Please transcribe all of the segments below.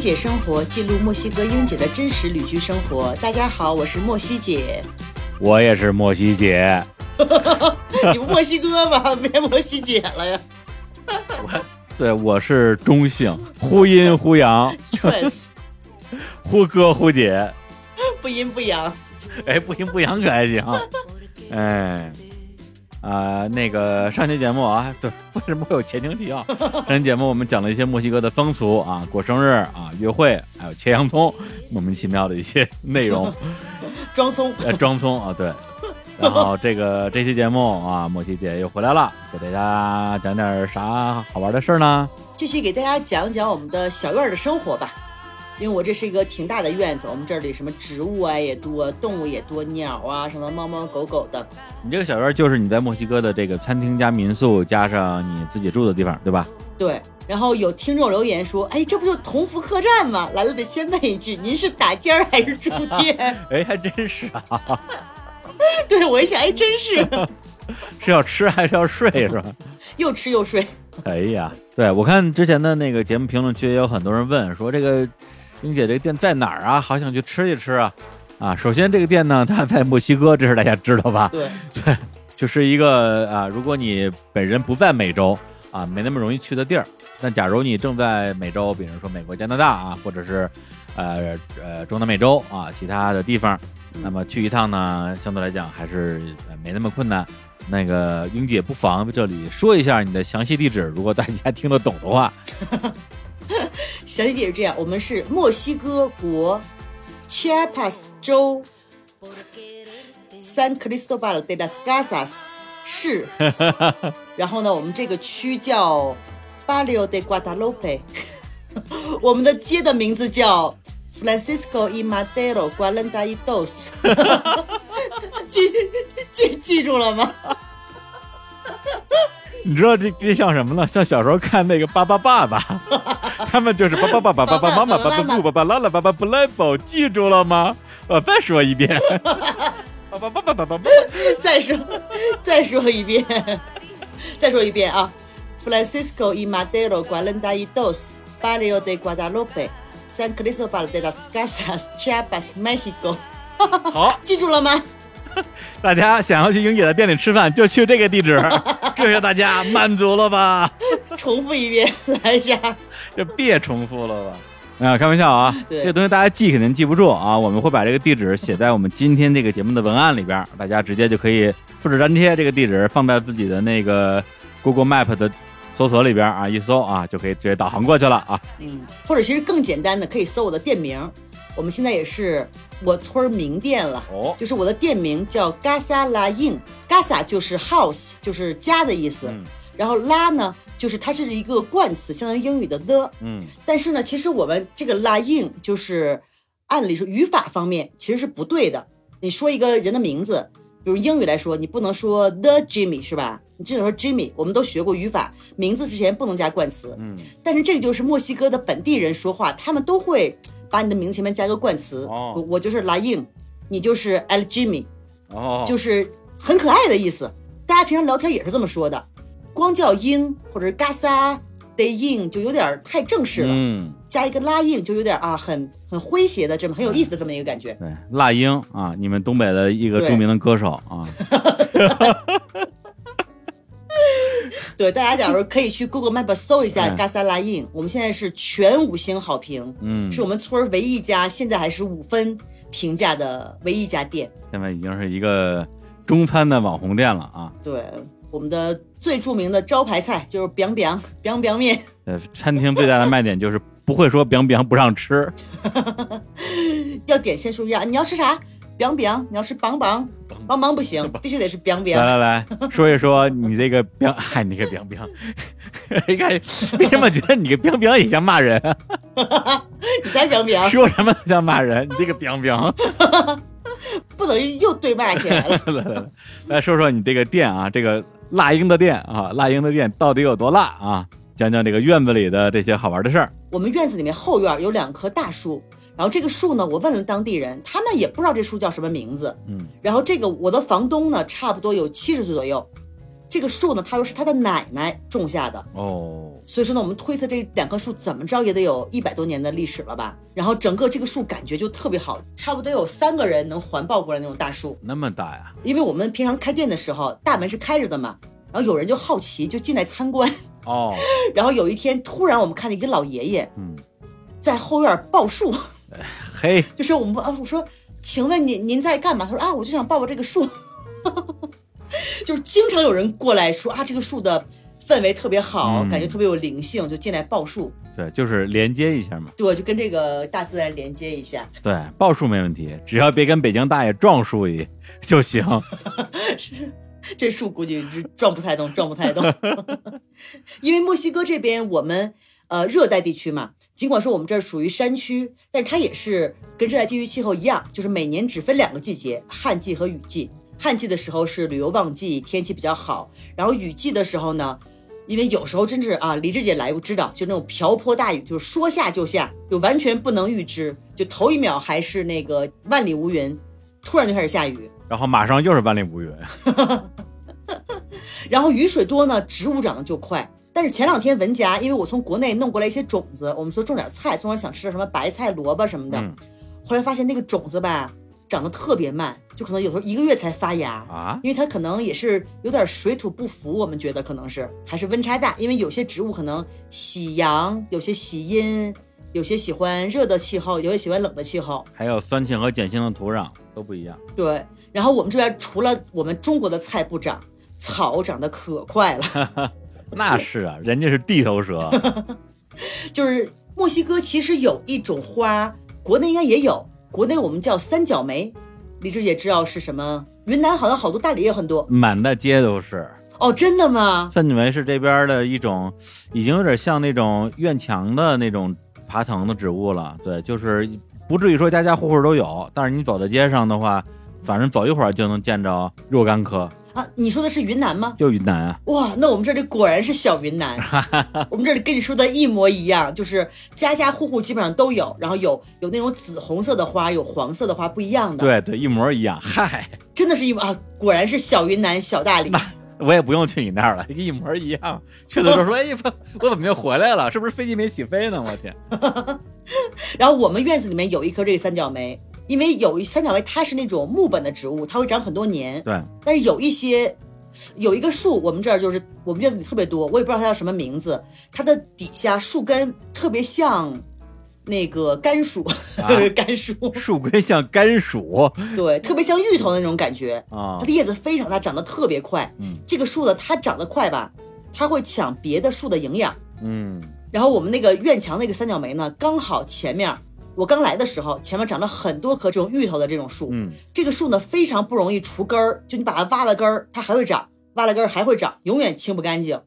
姐生活记录墨西哥英姐的真实旅居生活。大家好，我是墨西姐。我也是墨西姐。你不墨西哥吗？别墨西姐了呀。我对，我是中性，忽阴忽阳。Trans，忽哥忽姐。不阴不阳。哎，不阴不阳可还行？哎。啊，那个上期节目啊，对，为什么会有前情提要？上期节目我们讲了一些墨西哥的风俗啊，过生日啊，约会，还有切洋葱，莫名其妙的一些内容。装葱，呃，装葱啊，对。然后这个这期节目啊，莫西姐又回来了，给大家讲点啥好玩的事儿呢？这期给大家讲讲我们的小院的生活吧。因为我这是一个挺大的院子，我们这里什么植物啊也多，动物也多，鸟啊什么猫猫狗狗的。你这个小院就是你在墨西哥的这个餐厅加民宿加上你自己住的地方，对吧？对。然后有听众留言说：“哎，这不就是同福客栈吗？”来了得先问一句：“您是打尖儿还是住店？” 哎，还真是啊。对，我一想，哎，真是。是要吃还是要睡是吧？又吃又睡。哎呀，对我看之前的那个节目评论区也有很多人问说这个。冰姐，这个店在哪儿啊？好想去吃一吃啊！啊，首先这个店呢，它在墨西哥，这是大家知道吧？对 对，就是一个啊，如果你本人不在美洲啊，没那么容易去的地儿。那假如你正在美洲，比如说美国、加拿大啊，或者是呃呃中南美洲啊，其他的地方，那么去一趟呢，相对来讲还是没那么困难。那个英姐不妨这里说一下你的详细地址，如果大家听得懂的话。详细解释这样：我们是墨西哥国 Chiapas 州 San Cristobal de las Casas 市，然后呢，我们这个区叫 Barrio de Guadalupe，我们的街的名字叫 Francisco y Madero Guaranda y Dos，记记记住了吗？你知道这这像什么呢？像小时候看那个《巴巴爸爸》，他们就是“爸爸爸爸爸爸妈妈爸爸不爸爸拉拉爸爸不来宝”，记住了吗？我再说一遍，“爸爸爸爸爸爸爸”，再说再说一遍，再说一遍啊！Francisco y Madero cuarenta y dos barrio de Guadalupe San Cristóbal de las Casas Chiapas México。好，记住了吗？大家想要去英姐的店里吃饭，就去这个地址。谢谢大家，满足了吧？重复一遍，来一下。就别重复了吧？啊，开玩笑啊！这个东西大家记肯定记不住啊。我们会把这个地址写在我们今天这个节目的文案里边，大家直接就可以复制粘贴这个地址，放在自己的那个 Google Map 的搜索里边啊，一搜啊，就可以直接导航过去了啊。嗯，或者其实更简单的，可以搜我的店名。我们现在也是我村名店了，哦，就是我的店名叫 Gasa La In，Gasa 就是 house，就是家的意思，然后拉呢，就是它是一个冠词，相当于英语的 the，嗯，但是呢，其实我们这个 La In 就是按理说语法方面其实是不对的。你说一个人的名字，比如英语来说，你不能说 the Jimmy 是吧？你只能说 Jimmy。我们都学过语法，名字之前不能加冠词，嗯，但是这个就是墨西哥的本地人说话，他们都会。把你的名字前面加个冠词，我我就是拉英，你就是 El Jimmy，哦，就是很可爱的意思。大家平常聊天也是这么说的，光叫英或者是嘎萨的英就有点太正式了，嗯，加一个拉英就有点啊很很诙谐的这么很有意思的这么一个感觉。对，辣英啊，你们东北的一个著名的歌手啊。对，大家假如可以去 Google Map 搜一下 Gasa La In，我们现在是全五星好评，嗯，是我们村唯一一家现在还是五分评价的唯一一家店。现在已经是一个中餐的网红店了啊！对，我们的最著名的招牌菜就是 biang biang biang biang 面。呃，餐厅最大的卖点就是不会说 biang biang 不让吃，要点先说一下你要吃啥。Biang biang，你要是邦邦邦邦不行，必须得是 biang biang。来来来 说一说你这个 biang，嗨，你个 biang biang，你看为什么觉得你个 biang biang 也像骂人？你才 biang biang，说什么像骂人？你这个 biang biang，不能又对骂起来了。来来来，来说说你这个店啊，这个辣英的店啊，辣英的店到底有多辣啊？讲讲这个院子里的这些好玩的事儿。我们院子里面后院有两棵大树。然后这个树呢，我问了当地人，他们也不知道这树叫什么名字。嗯，然后这个我的房东呢，差不多有七十岁左右，这个树呢，他说是他的奶奶种下的哦，所以说呢，我们推测这两棵树怎么着也得有一百多年的历史了吧。然后整个这个树感觉就特别好，差不多有三个人能环抱过来那种大树，那么大呀？因为我们平常开店的时候大门是开着的嘛，然后有人就好奇就进来参观哦。然后有一天突然我们看见一个老爷爷，嗯，在后院抱树，嘿，就说我们啊，我说，请问您您在干嘛？他说啊，我就想抱抱这个树。就是经常有人过来说啊，这个树的氛围特别好，感觉特别有灵性，就进来抱树。对，就是连接一下嘛。对，就跟这个大自然连接一下。对，抱树没问题，只要别跟北京大爷撞树一 就行。是，这树估计撞不太动，撞不太动。因为墨西哥这边我们呃热带地区嘛，尽管说我们这儿属于山区，但是它也是跟热带地区气候一样，就是每年只分两个季节，旱季和雨季。旱季的时候是旅游旺季，天气比较好。然后雨季的时候呢，因为有时候真是啊，李志姐来过知道，就那种瓢泼大雨，就是说下就下，就完全不能预知。就头一秒还是那个万里无云，突然就开始下雨，然后马上又是万里无云。然后雨水多呢，植物长得就快。但是前两天文佳，因为我从国内弄过来一些种子，我们说种点菜，种点想吃的什么白菜、萝卜什么的，后来发现那个种子吧。长得特别慢，就可能有时候一个月才发芽啊，因为它可能也是有点水土不服，我们觉得可能是还是温差大，因为有些植物可能喜阳，有些喜阴，有些喜欢热的气候，有些喜欢冷的气候，还有酸性和碱性的土壤都不一样。对，然后我们这边除了我们中国的菜不长，草长得可快了。那是啊，人家是地头蛇。就是墨西哥其实有一种花，国内应该也有。国内我们叫三角梅，李志也知道是什么。云南好像好多，大理也很多，满大街都是。哦，真的吗？三角梅是这边的一种，已经有点像那种院墙的那种爬藤的植物了。对，就是不至于说家家户户都有，但是你走在街上的话，反正走一会儿就能见着若干棵。啊，你说的是云南吗？就云南啊！哇，那我们这里果然是小云南。我们这里跟你说的一模一样，就是家家户户基本上都有，然后有有那种紫红色的花，有黄色的花，不一样的。对对，一模一样。嗨，真的是一模啊！果然是小云南小大理。我也不用去你那儿了，一模一样。去的时候说，哎，我怎么又回来了？是不是飞机没起飞呢？我天！然后我们院子里面有一棵这个三角梅。因为有一三角梅，它是那种木本的植物，它会长很多年。对。但是有一些，有一个树，我们这儿就是我们院子里特别多，我也不知道它叫什么名字。它的底下树根特别像那个甘薯，甘薯。树根像甘薯。对，特别像芋头的那种感觉啊。它的叶子非常大，长得特别快。嗯。这个树呢，它长得快吧，它会抢别的树的营养。嗯。然后我们那个院墙那个三角梅呢，刚好前面。我刚来的时候，前面长了很多棵这种芋头的这种树。嗯，这个树呢非常不容易除根儿，就你把它挖了根儿，它还会长；挖了根儿还会长，永远清不干净。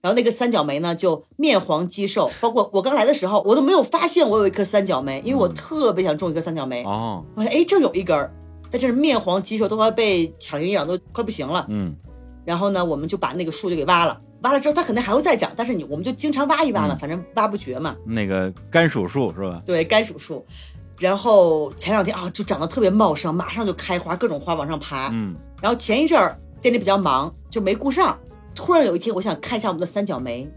然后那个三角梅呢就面黄肌瘦，包括我刚来的时候，我都没有发现我有一棵三角梅，因为我特别想种一棵三角梅。哦，我说哎，这有一根儿，但是面黄肌瘦，都快被抢营养，都快不行了。嗯，然后呢，我们就把那个树就给挖了。挖了之后，它可能还会再长，但是你我们就经常挖一挖嘛，反正挖不绝嘛。那个甘薯树是吧？对，甘薯树。然后前两天啊，就长得特别茂盛，马上就开花，各种花往上爬。嗯。然后前一阵儿店里比较忙，就没顾上。突然有一天，我想看一下我们的三角梅，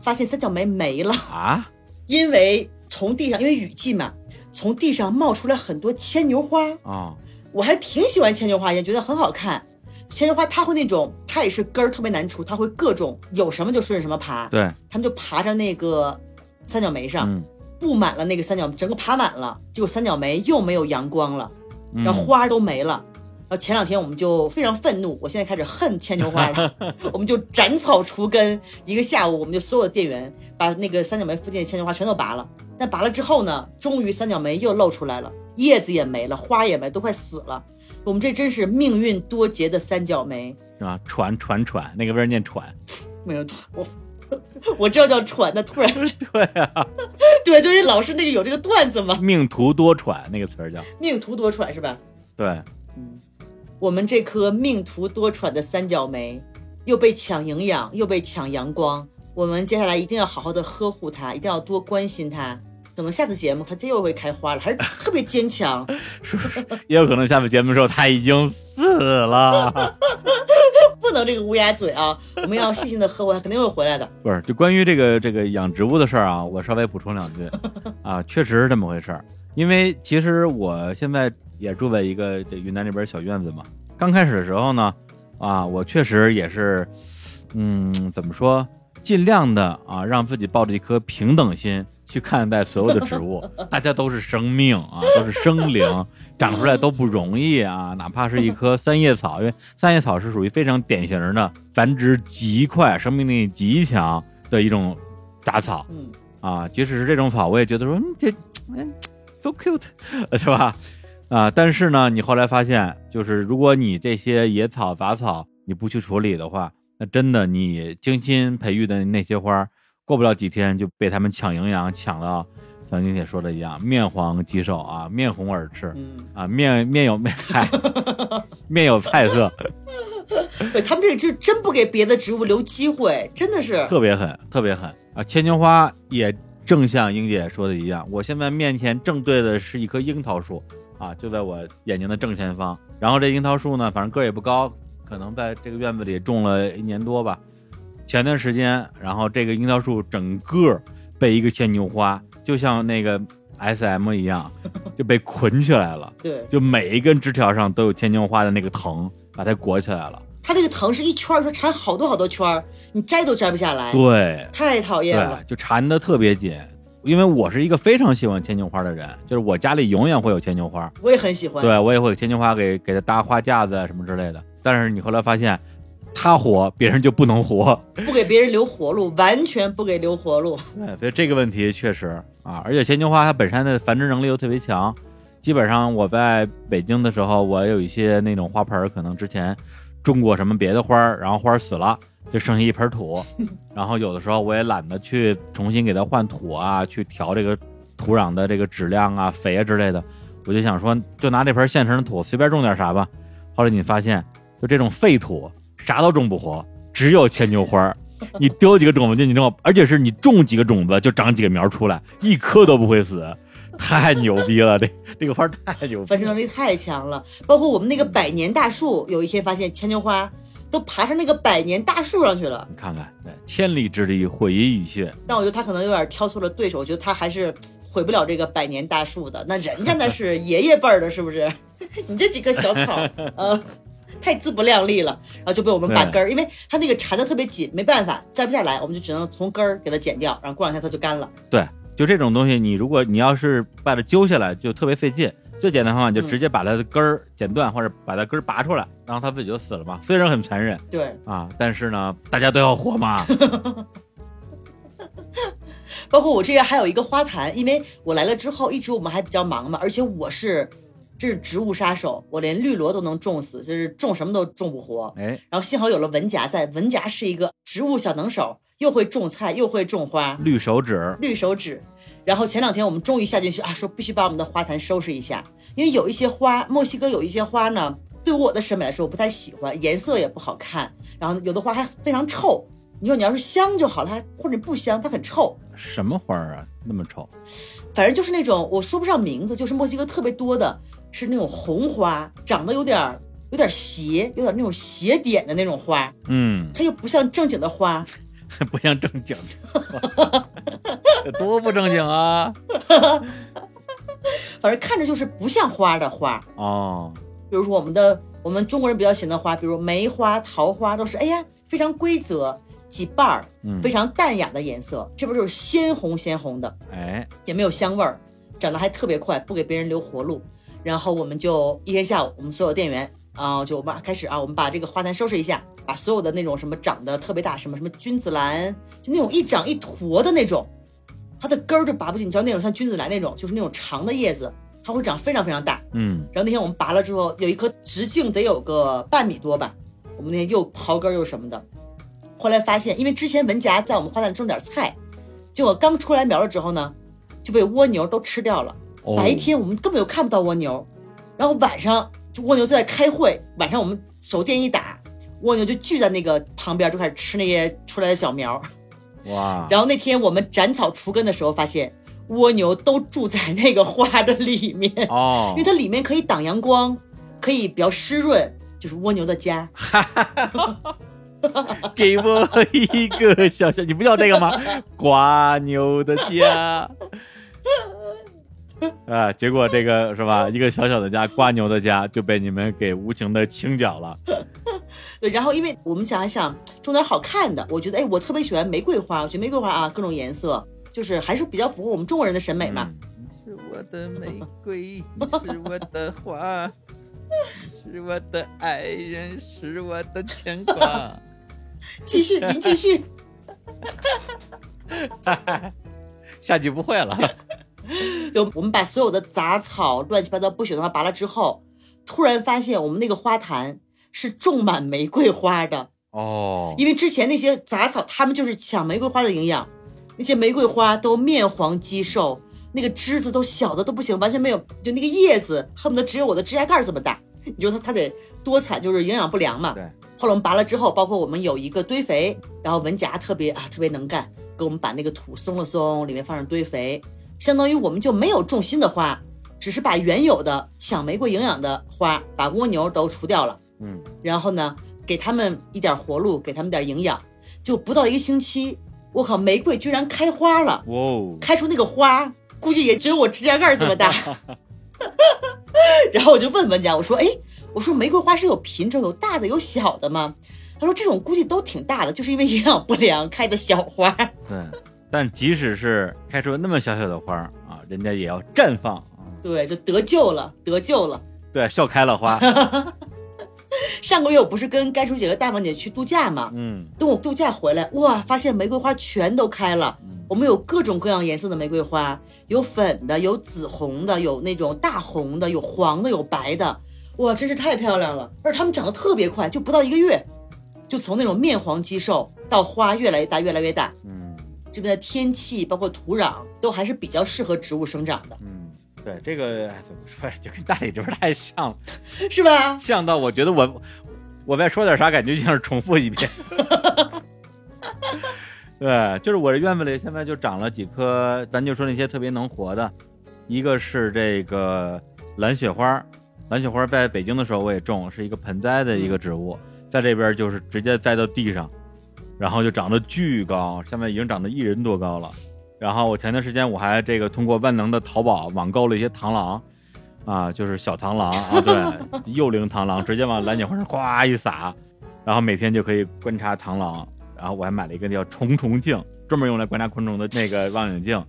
发现三角梅没了啊！因为从地上，因为雨季嘛，从地上冒出来很多牵牛花啊。我还挺喜欢牵牛花，也觉得很好看。牵牛花它会那种，它也是根儿特别难除，它会各种有什么就顺着什么爬。对，他们就爬着那个三角梅上，布满了那个三角，整个爬满了，结果三角梅又没有阳光了，然后花都没了。然后前两天我们就非常愤怒，我现在开始恨牵牛花了，我们就斩草除根，一个下午我们就所有的店员把那个三角梅附近的牵牛花全都拔了。但拔了之后呢，终于三角梅又露出来了，叶子也没了，花也没，都快死了。我们这真是命运多劫的三角梅，是吧？喘喘喘，那个味儿念喘，没有我 我知道叫喘，那突然 对啊，对，对于老师那个有这个段子吗？命途多舛那个词儿叫命途多舛是吧？对，嗯，我们这颗命途多舛的三角梅又被抢营养，又被抢阳光，我们接下来一定要好好的呵护它，一定要多关心它。可能下次节目它就又会开花了，还是特别坚强。也有可能下次节目的时候它已经死了，不 不能这个乌鸦嘴啊！我们要细心的呵护，它肯定会回来的。不是，就关于这个这个养植物的事儿啊，我稍微补充两句 啊，确实是这么回事儿。因为其实我现在也住在一个这云南那边小院子嘛。刚开始的时候呢，啊，我确实也是，嗯，怎么说，尽量的啊，让自己抱着一颗平等心去看待所有的植物。大家都是生命啊，都是生灵。长出来都不容易啊，哪怕是一棵三叶草，因为三叶草是属于非常典型的繁殖极快、生命力极强的一种杂草。嗯，啊，即使是这种草，我也觉得说，这，嗯，so cute，是吧？啊，但是呢，你后来发现，就是如果你这些野草杂草你不去处理的话，那真的你精心培育的那些花，过不了几天就被他们抢营养抢到。像您姐说的一样，面黄肌瘦啊，面红耳赤，啊，面面有面菜，面有菜色。对他们这就真不给别的植物留机会，真的是特别狠，特别狠啊！牵牛花也正像英姐说的一样，我现在面前正对的是一棵樱桃树啊，就在我眼睛的正前方。然后这樱桃树呢，反正个儿也不高，可能在这个院子里种了一年多吧。前段时间，然后这个樱桃树整个被一个牵牛花。就像那个 S M 一样，就被捆起来了。对，就每一根枝条上都有牵牛花的那个藤，把它裹起来了。它这个藤是一圈说缠好多好多圈儿你摘都摘不下来。对，太讨厌了。就缠的特别紧。因为我是一个非常喜欢牵牛花的人，就是我家里永远会有牵牛花。我也很喜欢。对，我也会有牵牛花给给它搭花架子啊什么之类的。但是你后来发现。他活，别人就不能活，不给别人留活路，完全不给留活路。对，所以这个问题确实啊，而且牵牛花它本身的繁殖能力又特别强，基本上我在北京的时候，我有一些那种花盆，可能之前种过什么别的花，然后花死了，就剩下一盆土，然后有的时候我也懒得去重新给它换土啊，去调这个土壤的这个质量啊、肥啊之类的，我就想说，就拿这盆现成的土随便种点啥吧。后来你发现，就这种废土。啥都种不活，只有牵牛花。你丢几个种子进去之后，而且是你种几个种子就长几个苗出来，一棵都不会死，太牛逼了！这这个花太牛，繁殖能力太强了。包括我们那个百年大树，有一天发现牵牛花都爬上那个百年大树上去了。你看看，千里之堤毁于蚁穴。但我觉得他可能有点挑错了对手，我觉得他还是毁不了这个百年大树的。那人家那是爷爷辈儿的，是不是？你这几棵小草，呃。太自不量力了，然后就被我们把根儿，因为它那个缠的特别紧，没办法摘不下来，我们就只能从根儿给它剪掉，然后过两天它就干了。对，就这种东西，你如果你要是把它揪下来，就特别费劲。最简单方法就直接把它的根儿剪断，或者把它根儿拔出来，然后它自己就死了嘛。虽然很残忍，对啊，但是呢，大家都要活嘛。包括我这边还有一个花坛，因为我来了之后，一直我们还比较忙嘛，而且我是。这是植物杀手，我连绿萝都能种死，就是种什么都种不活。哎，然后幸好有了文夹在，文夹是一个植物小能手，又会种菜又会种花，绿手指，绿手指。然后前两天我们终于下进去啊，说必须把我们的花坛收拾一下，因为有一些花，墨西哥有一些花呢，对我的审美来说我不太喜欢，颜色也不好看，然后有的花还非常臭。你说你要是香就好它，或者不香，它很臭。什么花啊，那么臭？反正就是那种我说不上名字，就是墨西哥特别多的。是那种红花，长得有点有点斜，有点那种斜点的那种花。嗯，它又不像正经的花，不像正经的，多不正经啊！反正看着就是不像花的花哦。比如说我们的我们中国人比较喜欢的花，比如梅花、桃花，都是哎呀非常规则几瓣儿，非常淡雅的颜色。这不就是鲜红鲜红的？哎，也没有香味儿，长得还特别快，不给别人留活路。然后我们就一天下午，我们所有店员啊，就我们开始啊，我们把这个花坛收拾一下，把所有的那种什么长得特别大，什么什么君子兰，就那种一长一坨的那种，它的根儿就拔不进，你知道那种像君子兰那种，就是那种长的叶子，它会长非常非常大。嗯。然后那天我们拔了之后，有一棵直径得有个半米多吧，我们那天又刨根又什么的，后来发现，因为之前文夹在我们花坛种点菜，结果刚出来苗了之后呢，就被蜗牛都吃掉了。白天我们根本就看不到蜗牛，然后晚上就蜗牛就在开会。晚上我们手电一打，蜗牛就聚在那个旁边，就开始吃那些出来的小苗。哇！然后那天我们斩草除根的时候，发现蜗牛都住在那个花的里面哦，因为它里面可以挡阳光，可以比较湿润，就是蜗牛的家。给我一个小小，你不要这个吗？瓜牛的家。啊，结果这个 是吧？一个小小的家，瓜牛的家就被你们给无情的清剿了。对，然后因为我们想一想种点好看的，我觉得哎，我特别喜欢玫瑰花，我觉得玫瑰花啊，各种颜色，就是还是比较符合我们中国人的审美嘛。你是我的玫瑰，你是我的花，你是我的爱人，是我的牵挂。继续，您继续。下句不会了。就我们把所有的杂草、乱七八糟不喜欢的拔了之后，突然发现我们那个花坛是种满玫瑰花的哦。因为之前那些杂草，它们就是抢玫瑰花的营养，那些玫瑰花都面黄肌瘦，那个枝子都小的都不行，完全没有，就那个叶子恨不得只有我的指甲盖这么大。你说它它得多惨，就是营养不良嘛。对。后来我们拔了之后，包括我们有一个堆肥，然后文甲特别啊特别能干，给我们把那个土松了松，里面放上堆肥。相当于我们就没有种新的花，只是把原有的抢玫瑰营养的花，把蜗牛都除掉了。嗯，然后呢，给他们一点活路，给他们点营养，就不到一个星期，我靠，玫瑰居然开花了！哇，开出那个花，估计也只有我指甲盖这么大。然后我就问文佳，我说，哎，我说玫瑰花是有品种，有大的，有小的吗？他说这种估计都挺大的，就是因为营养不良开的小花。对。但即使是开出那么小小的花啊，人家也要绽放啊！对，就得救了，得救了。对，笑开了花。上个月我不是跟甘叔姐和大王姐去度假嘛？嗯。等我度假回来，哇，发现玫瑰花全都开了。我们有各种各样颜色的玫瑰花，有粉的，有紫红的，有那种大红的，有黄的，有白的。哇，真是太漂亮了！而且它们长得特别快，就不到一个月，就从那种面黄肌瘦到花越来越大，越来越大。嗯。这边的天气包括土壤都还是比较适合植物生长的。嗯，对，这个怎么说呀，就跟大理这边太像了，是吧？像到我觉得我我再说点啥，感觉就像是重复一遍。对，就是我这院子里现在就长了几棵，咱就说那些特别能活的，一个是这个蓝雪花，蓝雪花在北京的时候我也种，是一个盆栽的一个植物，在这边就是直接栽到地上。然后就长得巨高，现在已经长得一人多高了。然后我前段时间我还这个通过万能的淘宝网购了一些螳螂，啊，就是小螳螂啊，对，幼龄螳螂，直接往蓝景花上咵一撒，然后每天就可以观察螳螂。然后我还买了一个叫虫虫镜，专门用来观察昆虫的那个望远镜。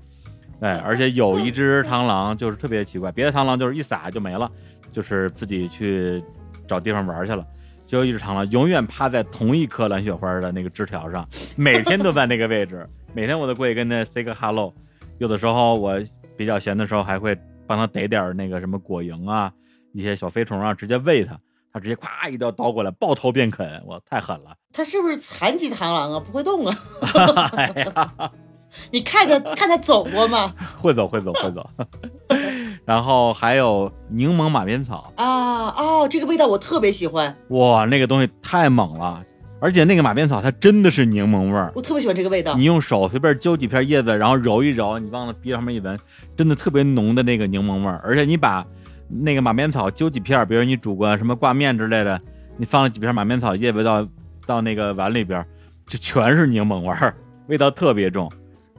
对，而且有一只螳螂就是特别奇怪，别的螳螂就是一撒就没了，就是自己去找地方玩去了。就一只螳螂永远趴在同一棵蓝雪花的那个枝条上，每天都在那个位置，每天我都过去跟它 say 个 hello。有的时候我比较闲的时候，还会帮它逮点那个什么果蝇啊，一些小飞虫啊，直接喂它，它直接咵一刀刀过来，抱头便啃，我太狠了。它是不是残疾螳螂啊？不会动啊？你看着看它走过吗？会走，会走，会走。然后还有柠檬马鞭草啊哦，这个味道我特别喜欢哇，那个东西太猛了，而且那个马鞭草它真的是柠檬味儿，我特别喜欢这个味道。你用手随便揪几片叶子，然后揉一揉，你往鼻子上面一闻，真的特别浓的那个柠檬味儿。而且你把那个马鞭草揪几片，比如你煮个什么挂面之类的，你放了几片马鞭草叶子到到那个碗里边，就全是柠檬味儿，味道特别重。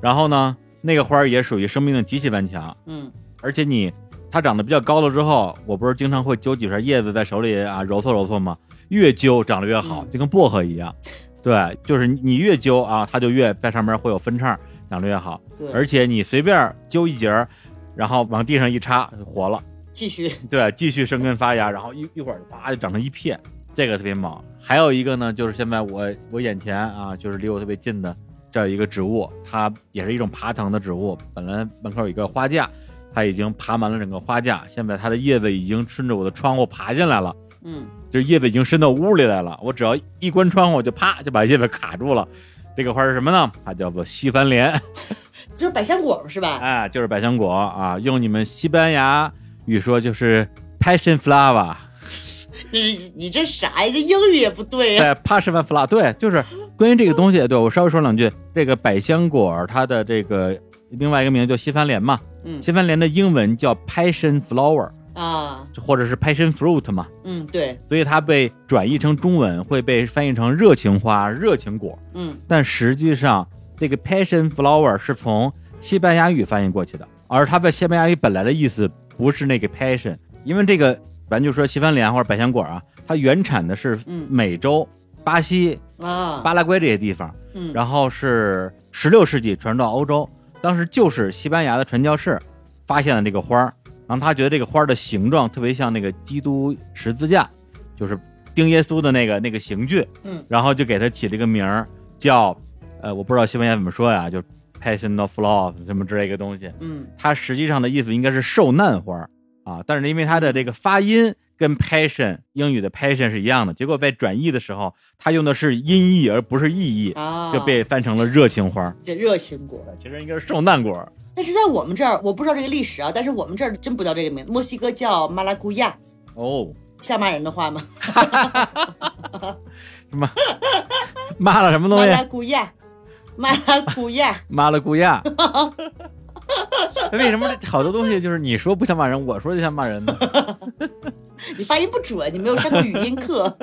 然后呢，那个花儿也属于生命力极其顽强，嗯。而且你它长得比较高了之后，我不是经常会揪几片叶子在手里啊揉搓揉搓吗？越揪长得越好，就跟薄荷一样。对，就是你越揪啊，它就越在上面会有分叉，长得越好。而且你随便揪一节，然后往地上一插，活了。继续。对，继续生根发芽，然后一一会儿啪就长成一片，这个特别猛。还有一个呢，就是现在我我眼前啊，就是离我特别近的这有一个植物，它也是一种爬藤的植物。本来门口有一个花架。它已经爬满了整个花架，现在它的叶子已经顺着我的窗户爬进来了。嗯，就是叶子已经伸到屋里来了。我只要一关窗户，就啪就把叶子卡住了。这个花是什么呢？它叫做西番莲，就是百香果是吧？哎，就是百香果啊。用你们西班牙语说就是 passion flower。你你这啥呀？这英语也不对呀。对，passion flower，对，就是关于这个东西，对我稍微说两句。这个百香果它的这个另外一个名字叫西番莲嘛。嗯，西番莲的英文叫 passion flower 啊，或者是 passion fruit 嘛，嗯，对，所以它被转译成中文会被翻译成热情花、热情果，嗯，但实际上这个 passion flower 是从西班牙语翻译过去的，而它在西班牙语本来的意思不是那个 passion，因为这个咱就说西番莲或者百香果啊，它原产的是美洲、巴西啊、巴拉圭这些地方，嗯，然后是十六世纪传到欧洲，当时就是西班牙的传教士发现了这个花儿。然后他觉得这个花儿的形状特别像那个基督十字架，就是钉耶稣的那个那个刑具，嗯，然后就给它起了一个名儿叫，呃，我不知道西班牙怎么说呀，就 Passion of Love 什么之类一个东西，嗯，它实际上的意思应该是受难花啊，但是因为它的这个发音跟 Passion 英语的 Passion 是一样的，结果在转译的时候，它用的是音译而不是意译，啊，就被翻成了热情花，这热情果，其实应该是受难果。但是在我们这儿，我不知道这个历史啊，但是我们这儿真不叫这个名字，墨西哥叫马拉古亚。哦，像骂人的话吗？什么？骂了什么东西？马拉古亚，马拉古亚，马拉古亚。为什么好多东西就是你说不像骂人，我说就像骂人呢？你发音不准，你没有上过语音课。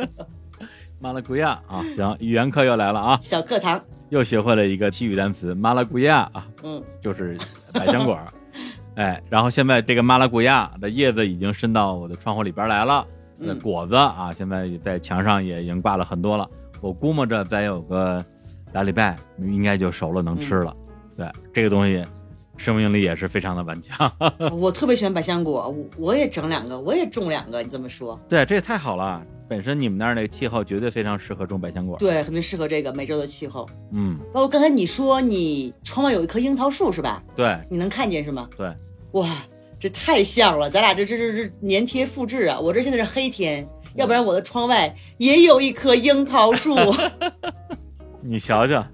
马拉古亚啊，行，语言课又来了啊，小课堂。又学会了一个体语单词，马拉古亚啊，嗯，就是百香果，哎，然后现在这个马拉古亚的叶子已经伸到我的窗户里边来了，那果子啊，现在在墙上也已经挂了很多了，我估摸着再有个俩礼拜应该就熟了，能吃了。对，这个东西生命力也是非常的顽强。我特别喜欢百香果，我我也整两个，我也种两个，你这么说？对，这也太好了。本身你们那儿那个气候绝对非常适合种百香果，对，肯定适合这个美洲的气候。嗯，包括刚才你说你窗外有一棵樱桃树是吧？对，你能看见是吗？对，哇，这太像了，咱俩这这这这粘贴复制啊！我这现在是黑天，要不然我的窗外也有一棵樱桃树。你瞧瞧，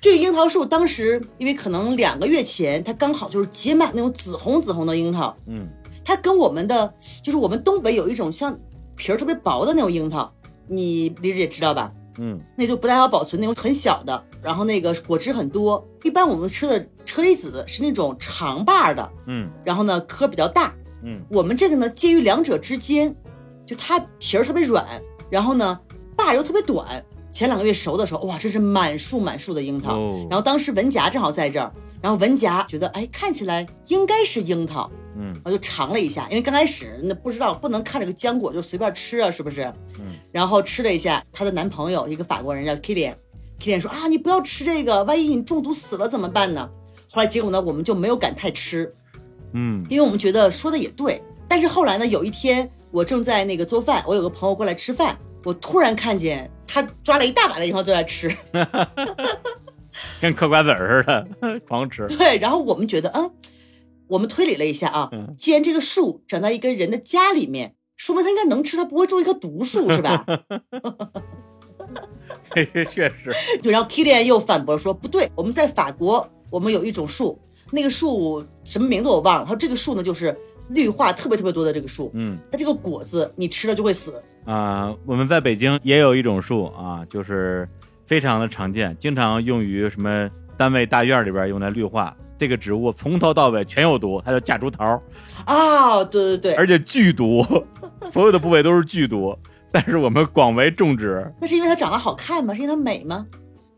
这个樱桃树当时因为可能两个月前它刚好就是结满那种紫红紫红的樱桃，嗯，它跟我们的就是我们东北有一种像。皮儿特别薄的那种樱桃，你李姐知道吧？嗯，那就不太好保存，那种很小的，然后那个果汁很多。一般我们吃的车厘子是那种长把的，嗯，然后呢壳比较大，嗯，我们这个呢介于两者之间，就它皮儿特别软，然后呢把又特别短。前两个月熟的时候，哇，真是满树满树的樱桃。然后当时文夹正好在这儿，然后文夹觉得，哎，看起来应该是樱桃。嗯，我就尝了一下，因为刚开始那不知道不能看这个浆果就随便吃啊，是不是？嗯，然后吃了一下，她的男朋友一个法国人叫 Kilian，Kilian 说啊，你不要吃这个，万一你中毒死了怎么办呢？后来结果呢，我们就没有敢太吃，嗯，因为我们觉得说的也对。但是后来呢，有一天我正在那个做饭，我有个朋友过来吃饭，我突然看见他抓了一大把的樱桃就在吃，跟嗑瓜子儿似的，狂吃。对，然后我们觉得，嗯。我们推理了一下啊，既然这个树长在一个人的家里面，说明他应该能吃，他不会种一棵毒树，是吧？确实。对，然后 Kilian 又反驳说：“不对，我们在法国，我们有一种树，那个树什么名字我忘了。他说这个树呢，就是绿化特别特别多的这个树。嗯，它这个果子你吃了就会死啊。我们在北京也有一种树啊，就是非常的常见，经常用于什么单位大院里边用来绿化。”这个植物从头到尾全有毒，它叫夹竹桃。啊，对对对，而且剧毒，所有的部位都是剧毒。但是我们广为种植，那是因为它长得好看吗？是因为它美吗？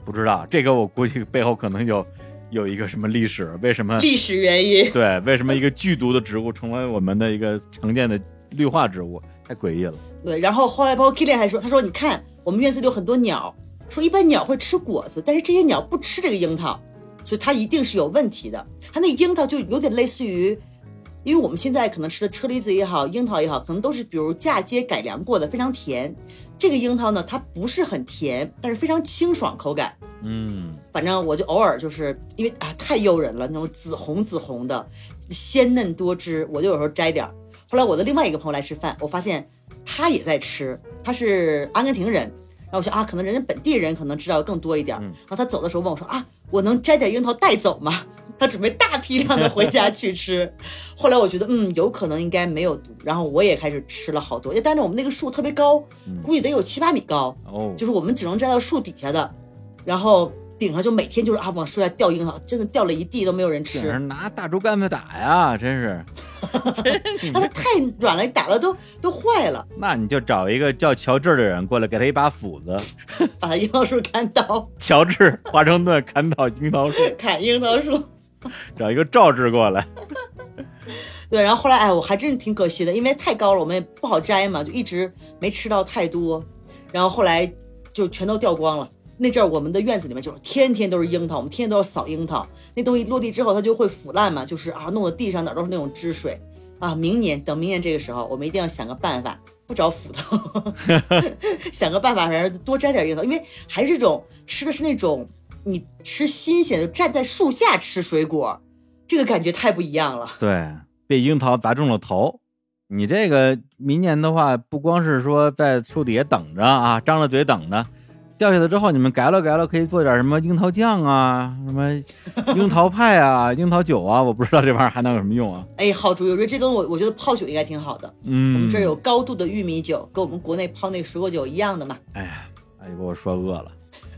不知道，这个我估计背后可能有有一个什么历史，为什么历史原因？对，为什么一个剧毒的植物成为我们的一个常见的绿化植物？太诡异了。对，然后后来包括 Kilian 还说，他说你看我们院子里有很多鸟，说一般鸟会吃果子，但是这些鸟不吃这个樱桃。所以它一定是有问题的。它那樱桃就有点类似于，因为我们现在可能吃的车厘子也好，樱桃也好，可能都是比如嫁接改良过的，非常甜。这个樱桃呢，它不是很甜，但是非常清爽口感。嗯，反正我就偶尔就是因为啊太诱人了，那种紫红紫红的，鲜嫩多汁，我就有时候摘点儿。后来我的另外一个朋友来吃饭，我发现他也在吃，他是阿根廷人。然后我想啊，可能人家本地人可能知道更多一点。然后他走的时候问我说啊。我能摘点樱桃带走吗？他准备大批量的回家去吃。后来我觉得，嗯，有可能应该没有毒。然后我也开始吃了好多。但是我们那个树特别高，估计得有七八米高。哦，就是我们只能摘到树底下的。然后顶上就每天就是啊往树下掉樱桃，真的掉了一地都没有人吃。拿大竹竿子打呀，真是。它太软了，打了都都坏了。那你就找一个叫乔治的人过来，给他一把斧子，把他樱桃树砍倒。乔治，华盛顿砍倒樱桃树，砍樱桃树。找一个赵志过来。对，然后后来哎，我还真是挺可惜的，因为太高了，我们也不好摘嘛，就一直没吃到太多。然后后来就全都掉光了。那阵儿我们的院子里面就是天天都是樱桃，我们天天都要扫樱桃。那东西落地之后它就会腐烂嘛，就是啊，弄得地上哪都是那种汁水啊。明年等明年这个时候，我们一定要想个办法，不找斧头，想个办法，反正多摘点樱桃，因为还是这种吃的是那种你吃新鲜的，站在树下吃水果，这个感觉太不一样了。对，被樱桃砸中了头。你这个明年的话，不光是说在树底下等着啊，张着嘴等着。掉下来之后，你们改了改了，可以做点什么樱桃酱啊，什么樱桃派啊，樱桃酒啊，我不知道这玩意儿还能有什么用啊？哎，好主意，我觉得这东西我我觉得泡酒应该挺好的。嗯，我们这儿有高度的玉米酒，跟我们国内泡那个水果酒一样的嘛。哎呀，哎，给我说饿了，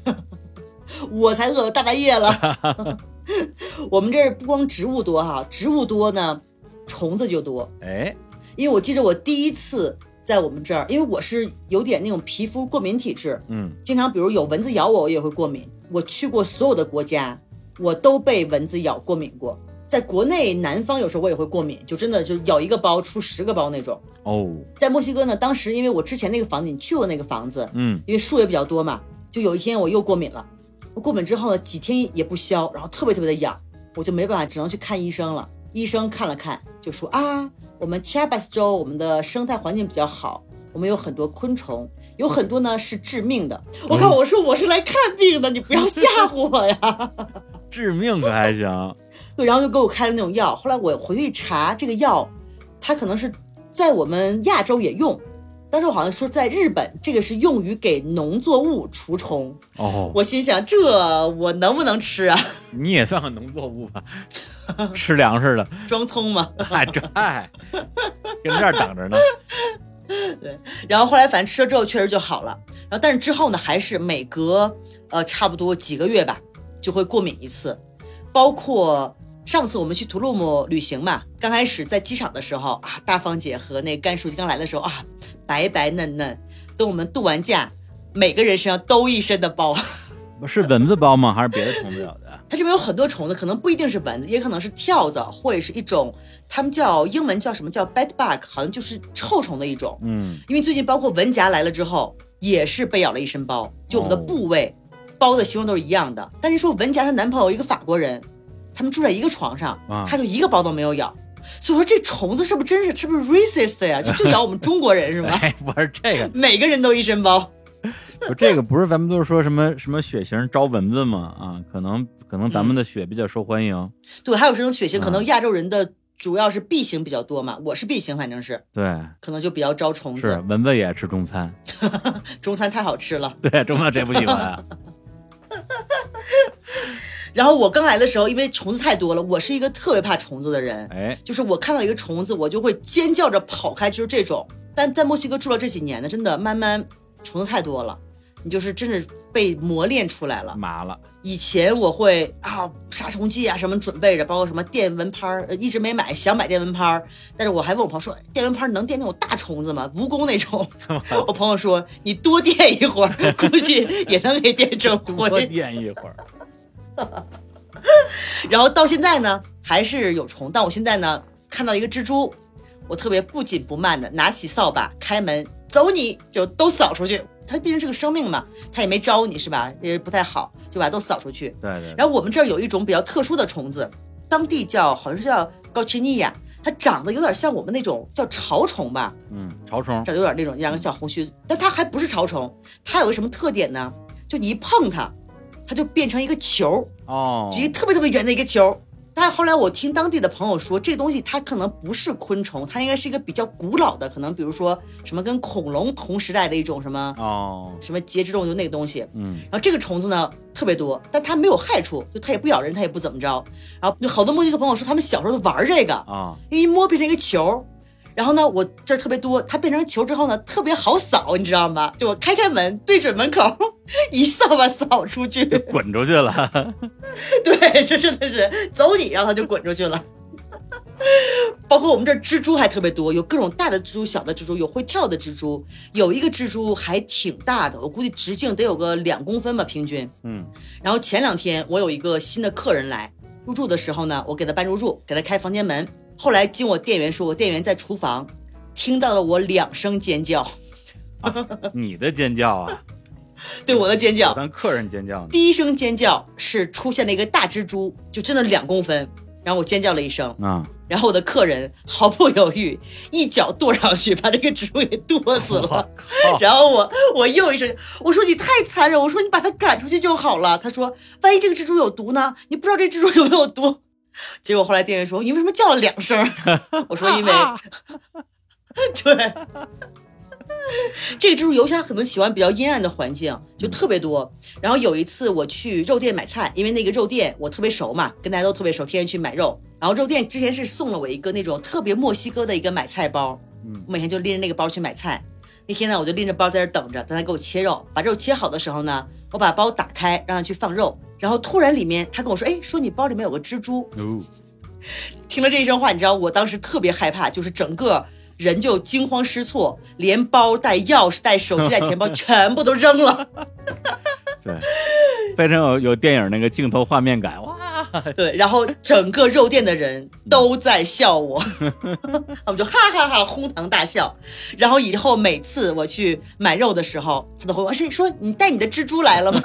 我才饿了，大半夜了。我们这儿不光植物多哈，植物多呢，虫子就多。哎，因为我记得我第一次。在我们这儿，因为我是有点那种皮肤过敏体质，嗯，经常比如有蚊子咬我，我也会过敏。我去过所有的国家，我都被蚊子咬过敏过。在国内南方有时候我也会过敏，就真的就咬一个包出十个包那种。哦，在墨西哥呢，当时因为我之前那个房子你去过那个房子，嗯，因为树也比较多嘛，就有一天我又过敏了。我过敏之后呢，几天也不消，然后特别特别的痒，我就没办法，只能去看医生了。医生看了看，就说啊。我们 Chiapas 州，我们的生态环境比较好，我们有很多昆虫，有很多呢是致命的。我靠我说我是来看病的，你不要吓唬我呀。致命可还行？对，然后就给我开了那种药。后来我回去一查，这个药它可能是在我们亚洲也用。当时我好像说在日本，这个是用于给农作物除虫。哦，我心想这我能不能吃啊？你也算个农作物吧，吃粮食的，装葱吗？嗨，这嗨，跟这儿等着呢。对，然后后来反正吃了之后确实就好了。然后但是之后呢，还是每隔呃差不多几个月吧，就会过敏一次，包括。上次我们去图鲁姆旅行嘛，刚开始在机场的时候啊，大芳姐和那甘书记刚来的时候啊，白白嫩嫩。等我们度完假，每个人身上都一身的包。是蚊子包吗？还是别的虫子咬的？它这边有很多虫子，可能不一定是蚊子，也可能是跳蚤，或者是一种，他们叫英文叫什么叫 bed bug，好像就是臭虫的一种。嗯，因为最近包括文夹来了之后，也是被咬了一身包，就我们的部位包的形状都是一样的。但是说文夹她男朋友一个法国人。他们住在一个床上，他就一个包都没有咬，所以说这虫子是不是真是是不是 racist 呀？就就咬我们中国人是吗？不是这个，每个人都一身包。不，这个不是咱们都是说什么什么血型招蚊子吗？啊，可能可能咱们的血比较受欢迎。对，还有这种血型，可能亚洲人的主要是 B 型比较多嘛。我是 B 型，反正是对，可能就比较招虫子。是蚊子也爱吃中餐，中餐太好吃了。对，中餐谁不喜欢啊？然后我刚来的时候，因为虫子太多了，我是一个特别怕虫子的人。哎，就是我看到一个虫子，我就会尖叫着跑开，就是这种。但在墨西哥住了这几年呢，真的慢慢虫子太多了，你就是真是被磨练出来了，麻了。以前我会啊杀虫剂啊什么准备着，包括什么电蚊拍儿，一直没买，想买电蚊拍儿，但是我还问我朋友说，电蚊拍能电那种大虫子吗？蜈蚣那种？我朋友说你多电一会儿，估计也能给电成灰。多电一会儿。然后到现在呢，还是有虫。但我现在呢，看到一个蜘蛛，我特别不紧不慢的拿起扫把，开门走，你就都扫出去。它毕竟是个生命嘛，它也没招你是吧？也不太好，就把它都扫出去。对对。然后我们这儿有一种比较特殊的虫子，当地叫好像是叫高奇尼亚，它长得有点像我们那种叫潮虫吧？嗯，潮虫，长得有点那种两个小红须，但它还不是潮虫，它有个什么特点呢？就你一碰它。它就变成一个球哦，就一个特别特别圆的一个球。但是后来我听当地的朋友说，这东西它可能不是昆虫，它应该是一个比较古老的，可能比如说什么跟恐龙同时代的一种什么哦，什么节肢动物就那个东西。嗯，然后这个虫子呢特别多，但它没有害处，就它也不咬人，它也不怎么着。然后有好多墨西哥朋友说他们小时候都玩这个啊，一摸变成一个球。然后呢，我这儿特别多，它变成球之后呢，特别好扫，你知道吗？就我开开门，对准门口，一扫把扫出去，滚出去了。对，就真的是走你，然后他就滚出去了。包括我们这儿蜘蛛还特别多，有各种大的蜘蛛、小的蜘蛛，有会跳的蜘蛛，有一个蜘蛛还挺大的，我估计直径得有个两公分吧，平均。嗯。然后前两天我有一个新的客人来入住的时候呢，我给他办入住，给他开房间门。后来经我店员说，我店员在厨房听到了我两声尖叫，你的尖叫啊？对，我的尖叫。当客人尖叫。第一声尖叫是出现了一个大蜘蛛，就真的两公分，然后我尖叫了一声啊，然后我的客人毫不犹豫一脚跺上去，把这个蜘蛛给跺死了。然后我我又一声，我说你太残忍，我说你把它赶出去就好了。他说万一这个蜘蛛有毒呢？你不知道这蜘蛛有没有毒。结果后来店员说：“你为什么叫了两声？” 我说：“因为，对，这个蜘蛛尤其它可能喜欢比较阴暗的环境，就特别多。然后有一次我去肉店买菜，因为那个肉店我特别熟嘛，跟大家都特别熟，天天去买肉。然后肉店之前是送了我一个那种特别墨西哥的一个买菜包，我每天就拎着那个包去买菜。那天呢，我就拎着包在这等着，等他给我切肉。把肉切好的时候呢，我把包打开，让他去放肉。然后突然里面，他跟我说：“哎，说你包里面有个蜘蛛。”听了这一声话，你知道我当时特别害怕，就是整个人就惊慌失措，连包带钥匙带手机带钱包 全部都扔了。对，非常有有电影那个镜头画面感哇！对，然后整个肉店的人都在笑我，我们就哈哈哈哄堂大笑。然后以后每次我去买肉的时候，他都会问：“是说你带你的蜘蛛来了吗？”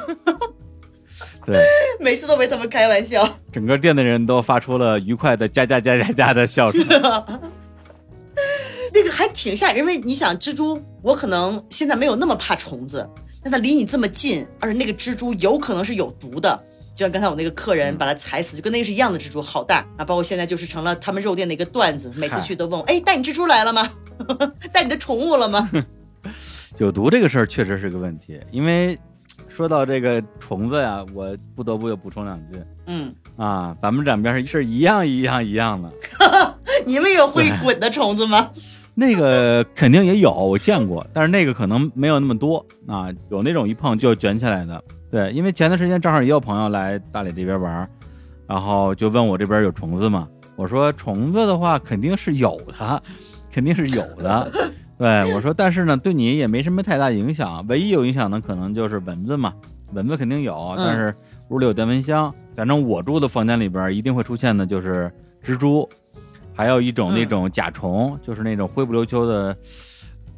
对，每次都被他们开玩笑，整个店的人都发出了愉快的“加加加加加”的笑声。那个还挺吓人，因为你想，蜘蛛，我可能现在没有那么怕虫子，但它离你这么近，而且那个蜘蛛有可能是有毒的，就像刚才我那个客人把它踩死，就跟那个是一样的蜘蛛，好大啊！包括现在就是成了他们肉店的一个段子，每次去都问我：“哎，带你蜘蛛来了吗？带你的宠物了吗？”有毒这个事儿确实是个问题，因为。说到这个虫子呀，我不得不又补充两句。嗯啊，咱们两边是是一样一样一样的。你们有会滚的虫子吗？那个肯定也有，我见过，但是那个可能没有那么多啊。有那种一碰就卷起来的。对，因为前段时间正好也有朋友来大理这边玩，然后就问我这边有虫子吗？我说虫子的话肯定是有的，肯定是有的。对我说，但是呢，对你也没什么太大影响。唯一有影响的可能就是蚊子嘛，蚊子肯定有，但是屋里有电蚊香。反正我住的房间里边一定会出现的就是蜘蛛，还有一种那种甲虫，就是那种灰不溜秋的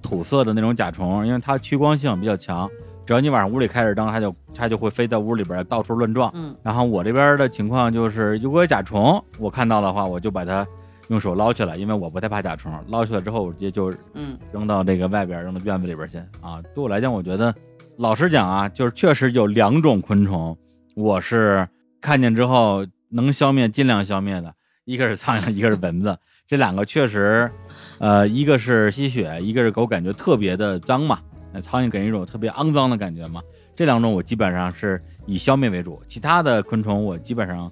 土色的那种甲虫，因为它趋光性比较强，只要你晚上屋里开着灯，它就它就会飞在屋里边到处乱撞。嗯，然后我这边的情况就是，如果有甲虫我看到的话，我就把它。用手捞起来，因为我不太怕甲虫。捞起来之后，我直接就嗯扔到这个外边，扔到院子里边去啊。对我来讲，我觉得老实讲啊，就是确实有两种昆虫，我是看见之后能消灭尽量消灭的，一个是苍蝇，一个是蚊子。这两个确实，呃，一个是吸血，一个是狗感觉特别的脏嘛。那苍蝇给人一种特别肮脏的感觉嘛。这两种我基本上是以消灭为主，其他的昆虫我基本上。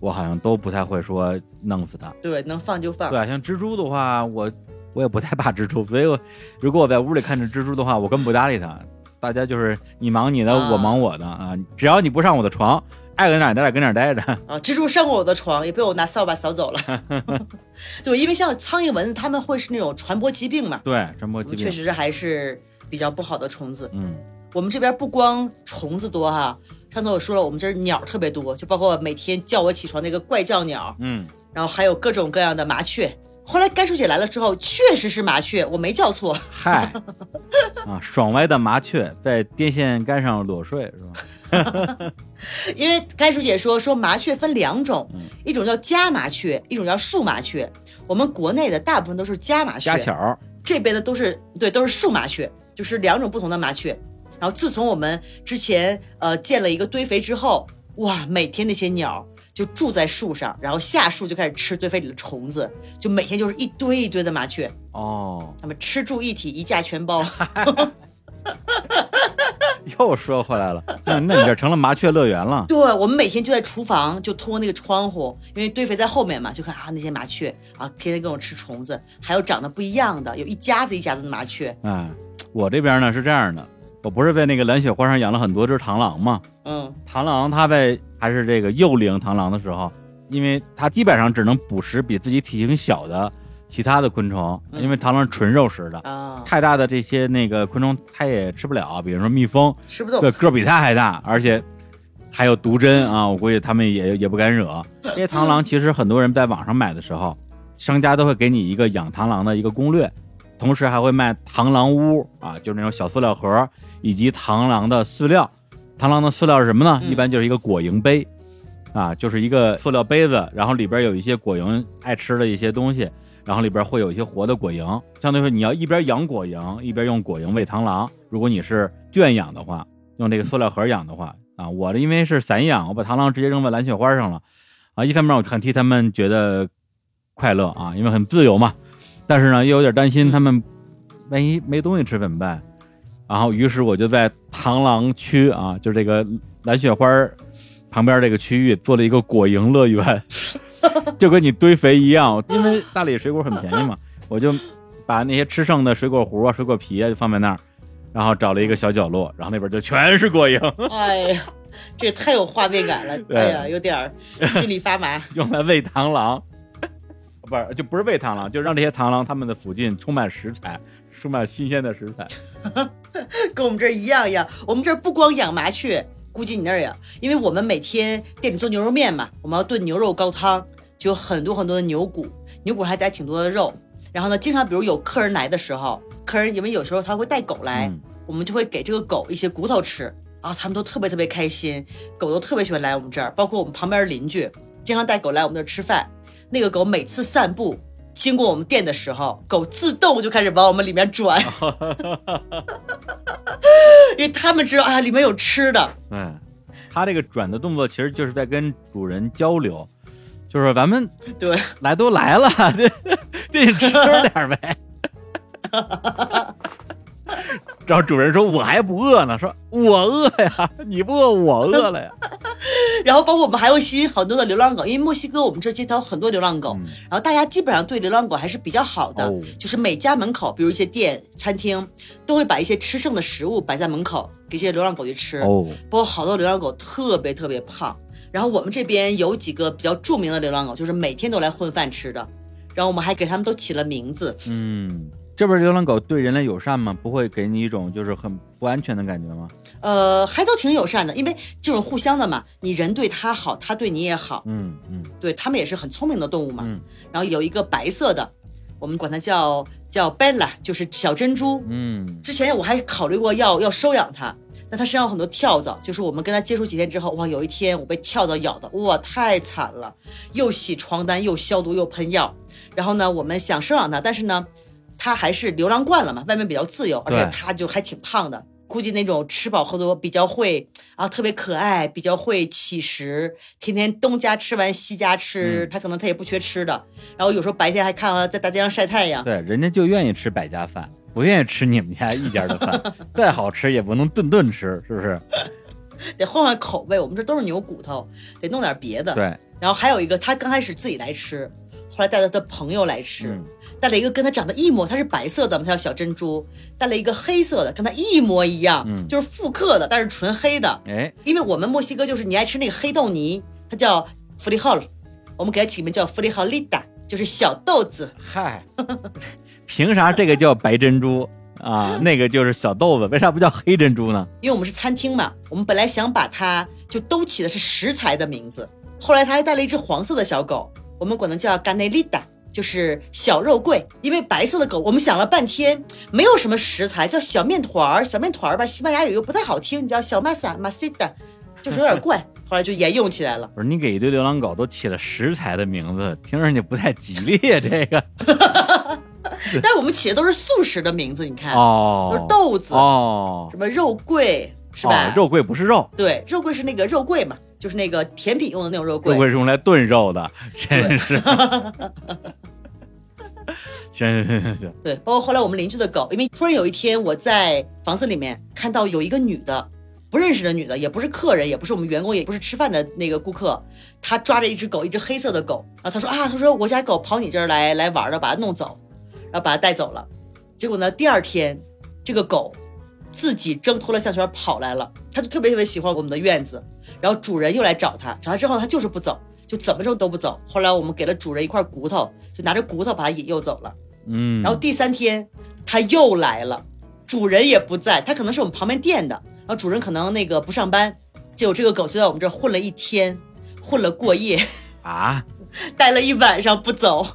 我好像都不太会说弄死它，对，能放就放。对，像蜘蛛的话，我我也不太怕蜘蛛，所以我如果我在屋里看着蜘蛛的话，我根本不搭理它。大家就是你忙你的，我忙我的啊，只要你不上我的床，爱搁哪待着搁哪待着。啊，蜘蛛上过我的床，也被我拿扫把扫走了。对，因为像苍蝇、蚊子，他们会是那种传播疾病嘛？对，传播疾病确实还是比较不好的虫子。嗯，我们这边不光虫子多哈。上次我说了，我们这儿鸟特别多，就包括每天叫我起床那个怪叫鸟，嗯，然后还有各种各样的麻雀。后来甘叔姐来了之后，确实是麻雀，我没叫错。嗨，啊，爽歪的麻雀在电线杆上裸睡是吧？因为甘叔姐说说麻雀分两种，一种叫家麻雀，一种叫树麻雀。我们国内的大部分都是家麻雀，家巧，这边的都是对，都是树麻雀，就是两种不同的麻雀。然后自从我们之前呃建了一个堆肥之后，哇，每天那些鸟就住在树上，然后下树就开始吃堆肥里的虫子，就每天就是一堆一堆的麻雀哦，他们吃住一体，一价全包。又说回来了，那那你这成了麻雀乐园了。对，我们每天就在厨房，就通过那个窗户，因为堆肥在后面嘛，就看啊那些麻雀啊，天天跟我吃虫子，还有长得不一样的，有一家子一家子的麻雀。嗯，我这边呢是这样的，我不是在那个蓝雪花上养了很多只螳螂吗？嗯，螳螂它在还是这个幼龄螳螂的时候，因为它基本上只能捕食比自己体型小的。其他的昆虫，因为螳螂纯肉食的啊，太大的这些那个昆虫它也吃不了，比如说蜜蜂吃不动，对个比它还大，而且还有毒针啊，我估计他们也也不敢惹。因为螳螂其实很多人在网上买的时候，商家都会给你一个养螳螂的一个攻略，同时还会卖螳螂屋啊，就是那种小塑料盒以及螳螂的饲料。螳螂的饲料是什么呢？一般就是一个果蝇杯啊，就是一个塑料杯子，然后里边有一些果蝇爱吃的一些东西。然后里边会有一些活的果蝇，相对于说你要一边养果蝇，一边用果蝇喂螳螂。如果你是圈养的话，用这个塑料盒养的话，啊，我的因为是散养，我把螳螂直接扔在蓝雪花上了，啊，一方面我很替他们觉得快乐啊，因为很自由嘛，但是呢又有点担心他们万一没东西吃怎么办？然后于是我就在螳螂区啊，就这个蓝雪花旁边这个区域做了一个果蝇乐园。就跟你堆肥一样，因为大理水果很便宜嘛，我就把那些吃剩的水果核啊、水果皮啊就放在那儿，然后找了一个小角落，然后那边就全是果蝇。哎呀，这太有画面感了，哎呀，有点心里发麻。用来喂螳螂，不是，就不是喂螳螂，就让这些螳螂它们的附近充满食材，充满新鲜的食材。跟我们这儿一样一样，我们这儿不光养麻雀。估计你那儿呀，因为我们每天店里做牛肉面嘛，我们要炖牛肉高汤，就有很多很多的牛骨，牛骨还带挺多的肉。然后呢，经常比如有客人来的时候，客人因为有时候他会带狗来，我们就会给这个狗一些骨头吃啊，他们都特别特别开心，狗都特别喜欢来我们这儿。包括我们旁边的邻居，经常带狗来我们这儿吃饭，那个狗每次散步。经过我们店的时候，狗自动就开始往我们里面转，因为他们知道啊，里面有吃的。嗯，它这个转的动作其实就是在跟主人交流，就是咱们对来都来了，得得吃点呗。然后主人说：“我还不饿呢。”说：“我饿呀，你不饿，我饿了呀。”然后包括我们还会吸引很多的流浪狗，因为墨西哥我们这街头很多流浪狗，然后大家基本上对流浪狗还是比较好的，就是每家门口，比如一些店、餐厅，都会把一些吃剩的食物摆在门口给这些流浪狗去吃。哦，包括好多流浪狗特别特别胖，然后我们这边有几个比较著名的流浪狗，就是每天都来混饭吃的，然后我们还给他们都起了名字。嗯。这不是流浪狗对人类友善吗？不会给你一种就是很不安全的感觉吗？呃，还都挺友善的，因为就是互相的嘛，你人对它好，它对你也好。嗯嗯，对它们也是很聪明的动物嘛。嗯。然后有一个白色的，我们管它叫叫 Bella，就是小珍珠。嗯。之前我还考虑过要要收养它，但它身上有很多跳蚤，就是我们跟它接触几天之后，哇，有一天我被跳蚤咬的，哇，太惨了，又洗床单，又消毒，又喷药。然后呢，我们想收养它，但是呢。它还是流浪惯了嘛，外面比较自由，而且他就还挺胖的，估计那种吃饱喝足，比较会啊，特别可爱，比较会乞食，天天东家吃完西家吃，他可能他也不缺吃的。然后有时候白天还看啊，在大街上晒太阳。对，人家就愿意吃百家饭，不愿意吃你们家一家的饭，再好吃也不能顿顿吃，是不是？得换换口味，我们这都是牛骨头，得弄点别的。对，然后还有一个，他刚开始自己来吃，后来带着他朋友来吃。带了一个跟它长得一模，它是白色的嘛，它叫小珍珠。带了一个黑色的，跟它一模一样，嗯，就是复刻的，但是纯黑的。哎，因为我们墨西哥就是你爱吃那个黑豆泥，它叫弗里浩，我们给它起名叫弗里浩丽达，就是小豆子。嗨，凭啥这个叫白珍珠啊？那个就是小豆子，为啥不叫黑珍珠呢？因为我们是餐厅嘛，我们本来想把它就都起的是食材的名字，后来他还带了一只黄色的小狗，我们管它叫甘内丽达。就是小肉桂，因为白色的狗，我们想了半天，没有什么食材，叫小面团儿，小面团儿吧，西班牙语又不太好听，你叫小 masa masita，就是有点怪，后来就沿用起来了。不是你给一堆流浪狗都起了食材的名字，听着就不太吉利啊，这个。但是我们起的都是素食的名字，你看，哦，都是豆子，哦，什么肉桂是吧？肉桂不是肉，对，肉桂是那个肉桂嘛。就是那个甜品用的那种肉桂，肉桂是用来炖肉的，真是。行行行行行。对，包括后来我们邻居的狗，因为突然有一天我在房子里面看到有一个女的不认识的女的，也不是客人，也不是我们员工，也不是吃饭的那个顾客，她抓着一只狗，一只黑色的狗，然后她说啊，她说我家狗跑你这儿来来玩了，把它弄走，然后把它带走了。结果呢，第二天这个狗自己挣脱了项圈跑来了，他就特别特别喜欢我们的院子，然后主人又来找他，找他之后他就是不走，就怎么着都不走。后来我们给了主人一块骨头，就拿着骨头把它引诱走了。嗯，然后第三天他又来了，主人也不在，他可能是我们旁边店的。然后主人可能那个不上班，结果这个狗就在我们这儿混了一天，混了过夜啊，待了一晚上不走。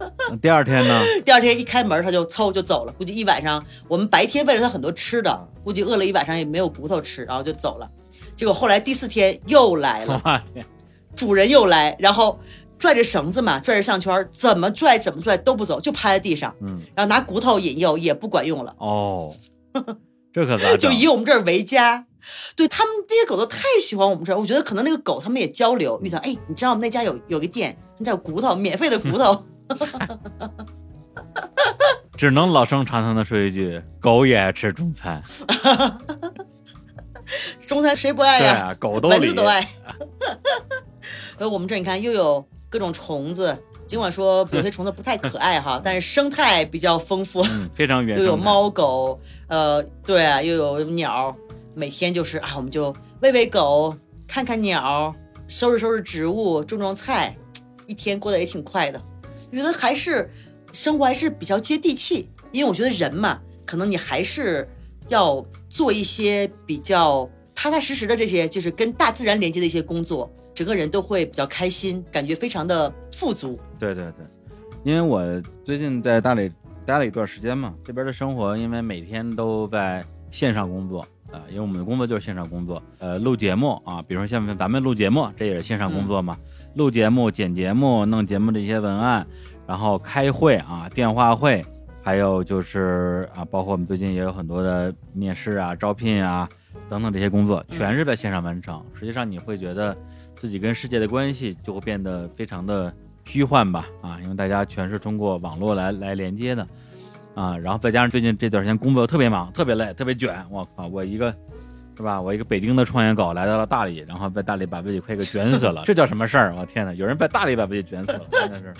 第二天呢？第二天一开门，它就嗖就走了。估计一晚上，我们白天喂了它很多吃的，估计饿了一晚上也没有骨头吃，然后就走了。结果后来第四天又来了，主人又来，然后拽着绳子嘛，拽着项圈，怎么拽怎么拽都不走，就趴在地上。嗯，然后拿骨头引诱也不管用了。哦。这可咋？就以我们这儿为家，对他们这些狗都太喜欢我们这儿。我觉得可能那个狗他们也交流，遇到哎，你知道我们那家有有个店，那叫骨头，免费的骨头。只能老生常谈的说一句，狗也爱吃中餐。中餐谁不爱呀？狗都蚊子都爱。所以我们这你看又有各种虫子。尽管说有些虫子不太可爱哈，但是生态比较丰富，非常原又有猫狗，呃，对啊，又有鸟，每天就是啊，我们就喂喂狗，看看鸟，收拾收拾植物，种种菜，一天过得也挺快的。我觉得还是生活还是比较接地气，因为我觉得人嘛，可能你还是要做一些比较踏踏实实的这些，就是跟大自然连接的一些工作。整个人都会比较开心，感觉非常的富足。对对对，因为我最近在大理待了一段时间嘛，这边的生活因为每天都在线上工作啊，因为我们的工作就是线上工作，呃，录节目啊，比如说像咱们录节目，这也是线上工作嘛，录节目、剪节目、弄节目的一些文案，然后开会啊、电话会，还有就是啊，包括我们最近也有很多的面试啊、招聘啊等等这些工作，全是在线上完成。实际上你会觉得。自己跟世界的关系就会变得非常的虚幻吧，啊，因为大家全是通过网络来来连接的，啊，然后再加上最近这段时间工作特别忙，特别累，特别卷，我靠，我一个是吧，我一个北京的创业狗来到了大理，然后在大理把自己快给卷死了，这叫什么事儿？我天哪，有人在大理把自己卷死了，真的是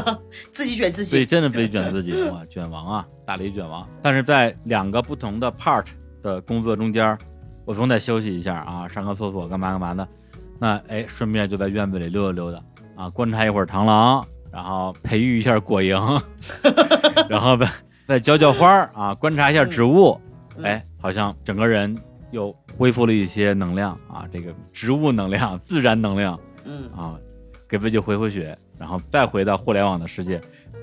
自己卷自己，对，真的自己卷自己，哇，卷王啊，大理卷王。但是在两个不同的 part 的工作中间，我总得休息一下啊，上个厕所，干嘛干嘛的。那哎，顺便就在院子里溜达溜达啊，观察一会儿螳螂，然后培育一下果蝇，然后再再浇浇花啊，观察一下植物，哎，好像整个人又恢复了一些能量啊，这个植物能量、自然能量，嗯啊，给自己回回血，然后再回到互联网的世界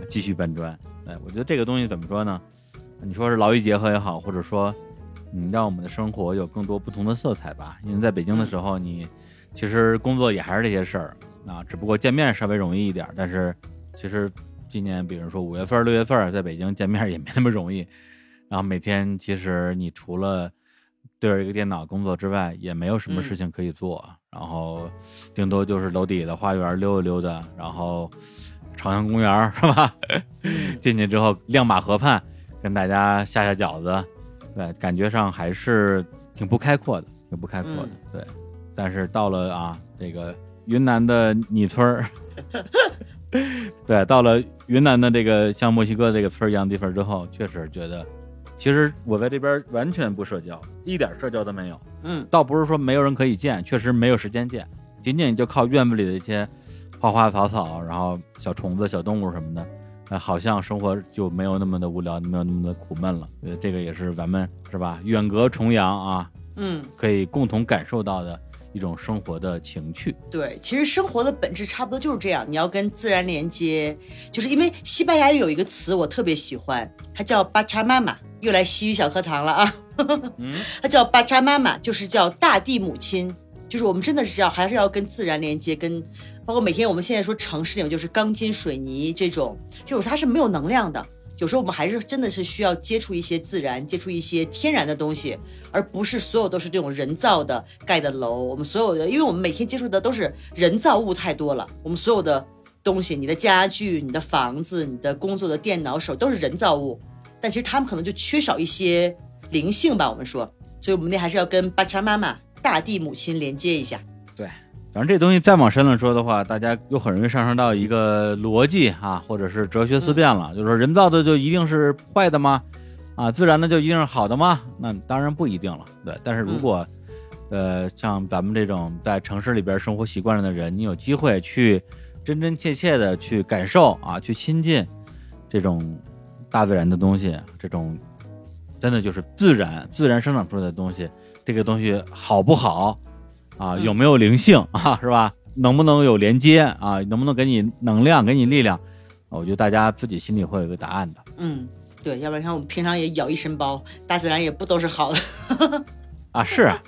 继续搬砖。哎，我觉得这个东西怎么说呢？你说是劳逸结合也好，或者说嗯，让我们的生活有更多不同的色彩吧。因为在北京的时候，你。其实工作也还是这些事儿啊，只不过见面稍微容易一点。但是其实今年，比如说五月份、六月份，在北京见面也没那么容易。然后每天其实你除了对着一个电脑工作之外，也没有什么事情可以做。然后顶多就是楼底的花园溜达溜达，然后朝阳公园是吧？进去之后亮马河畔跟大家下下饺子，对，感觉上还是挺不开阔的，挺不开阔的，对。但是到了啊，这个云南的你村儿，对，到了云南的这个像墨西哥这个村儿一样地方之后，确实觉得，其实我在这边完全不社交，一点社交都没有。嗯，倒不是说没有人可以见，确实没有时间见，仅仅就靠院子里的一些花花草草，然后小虫子、小动物什么的，呃，好像生活就没有那么的无聊，没有那么的苦闷了。这个也是咱们是吧，远隔重洋啊，嗯，可以共同感受到的。一种生活的情趣，对，其实生活的本质差不多就是这样。你要跟自然连接，就是因为西班牙语有一个词我特别喜欢，它叫巴查妈妈，又来西语小课堂了啊。嗯，它叫巴查妈妈，就是叫大地母亲，就是我们真的是要还是要跟自然连接，跟包括每天我们现在说城市里面就是钢筋水泥这种，这种它是没有能量的。有时候我们还是真的是需要接触一些自然，接触一些天然的东西，而不是所有都是这种人造的盖的楼。我们所有的，因为我们每天接触的都是人造物太多了，我们所有的东西，你的家具、你的房子、你的工作的电脑、手都是人造物，但其实他们可能就缺少一些灵性吧。我们说，所以我们那还是要跟巴查妈妈大地母亲连接一下。对，反正这东西再往深了说的话，大家又很容易上升到一个逻辑啊，或者是哲学思辨了，就是说人造的就一定是坏的吗？啊，自然的就一定是好的吗？那当然不一定了。对，但是如果呃像咱们这种在城市里边生活习惯了的人，你有机会去真真切切的去感受啊，去亲近这种大自然的东西，这种。真的就是自然自然生长出来的东西，这个东西好不好啊？有没有灵性 啊？是吧？能不能有连接啊？能不能给你能量，给你力量？我觉得大家自己心里会有一个答案的。嗯，对，要不然像我们平常也咬一身包，大自然也不都是好的 啊？是啊，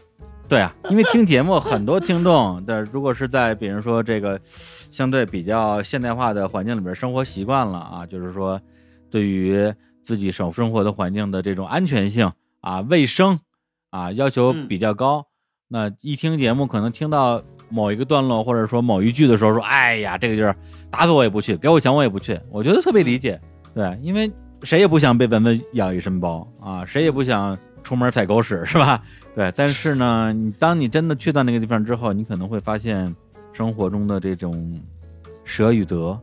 对啊，因为听节目很多听众的，如果是在比如说这个相对比较现代化的环境里边生活习惯了啊，就是说对于。自己生生活的环境的这种安全性啊、卫生啊要求比较高，那一听节目可能听到某一个段落或者说某一句的时候，说：“哎呀，这个地儿打死我也不去，给我钱我也不去。”我觉得特别理解，对，因为谁也不想被蚊子咬一身包啊，谁也不想出门踩狗屎，是吧？对，但是呢，你当你真的去到那个地方之后，你可能会发现生活中的这种舍与得。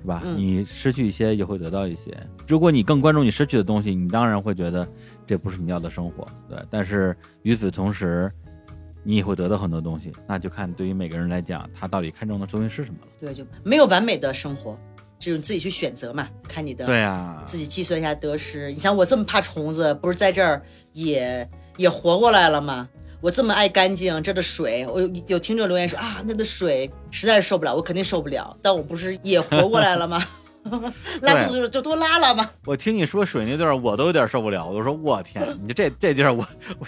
是吧？你失去一些也会得到一些。如果你更关注你失去的东西，你当然会觉得这不是你要的生活，对。但是与此同时，你也会得到很多东西。那就看对于每个人来讲，他到底看重的东西是什么了。对，就没有完美的生活，只有自己去选择嘛。看你的，对啊，自己计算一下得失。你像我这么怕虫子，不是在这儿也也活过来了吗？我这么爱干净，这的水，我有有听众留言说啊，那的水实在是受不了，我肯定受不了。但我不是也活过来了吗？拉肚子就多拉拉嘛。我听你说水那地儿，我都有点受不了。我就说，我天，你这这地儿，我我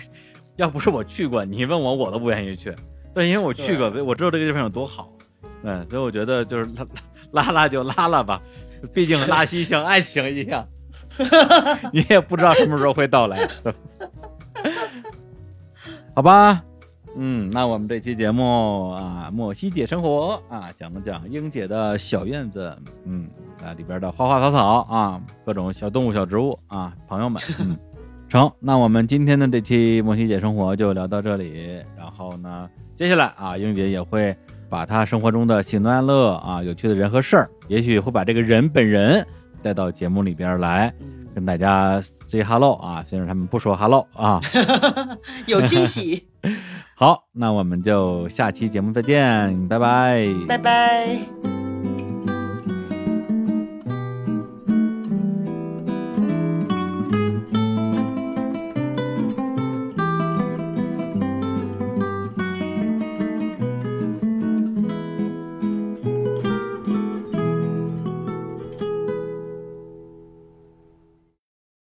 要不是我去过，你问我，我都不愿意去。但因为我去过，我知道这个地方有多好。嗯，所以我觉得就是拉拉拉就拉拉吧，毕竟拉稀像爱情一样，你也不知道什么时候会到来。好吧，嗯，那我们这期节目啊，莫西姐生活啊，讲了讲英姐的小院子，嗯啊里边的花花草草啊，各种小动物、小植物啊，朋友们，嗯，成，那我们今天的这期莫西姐生活就聊到这里，然后呢，接下来啊，英姐也会把她生活中的喜怒哀乐啊，有趣的人和事儿，也许会把这个人本人带到节目里边来。跟大家 say hello 啊，虽然他们不说 hello 啊，有惊喜。好，那我们就下期节目再见，拜拜，拜拜。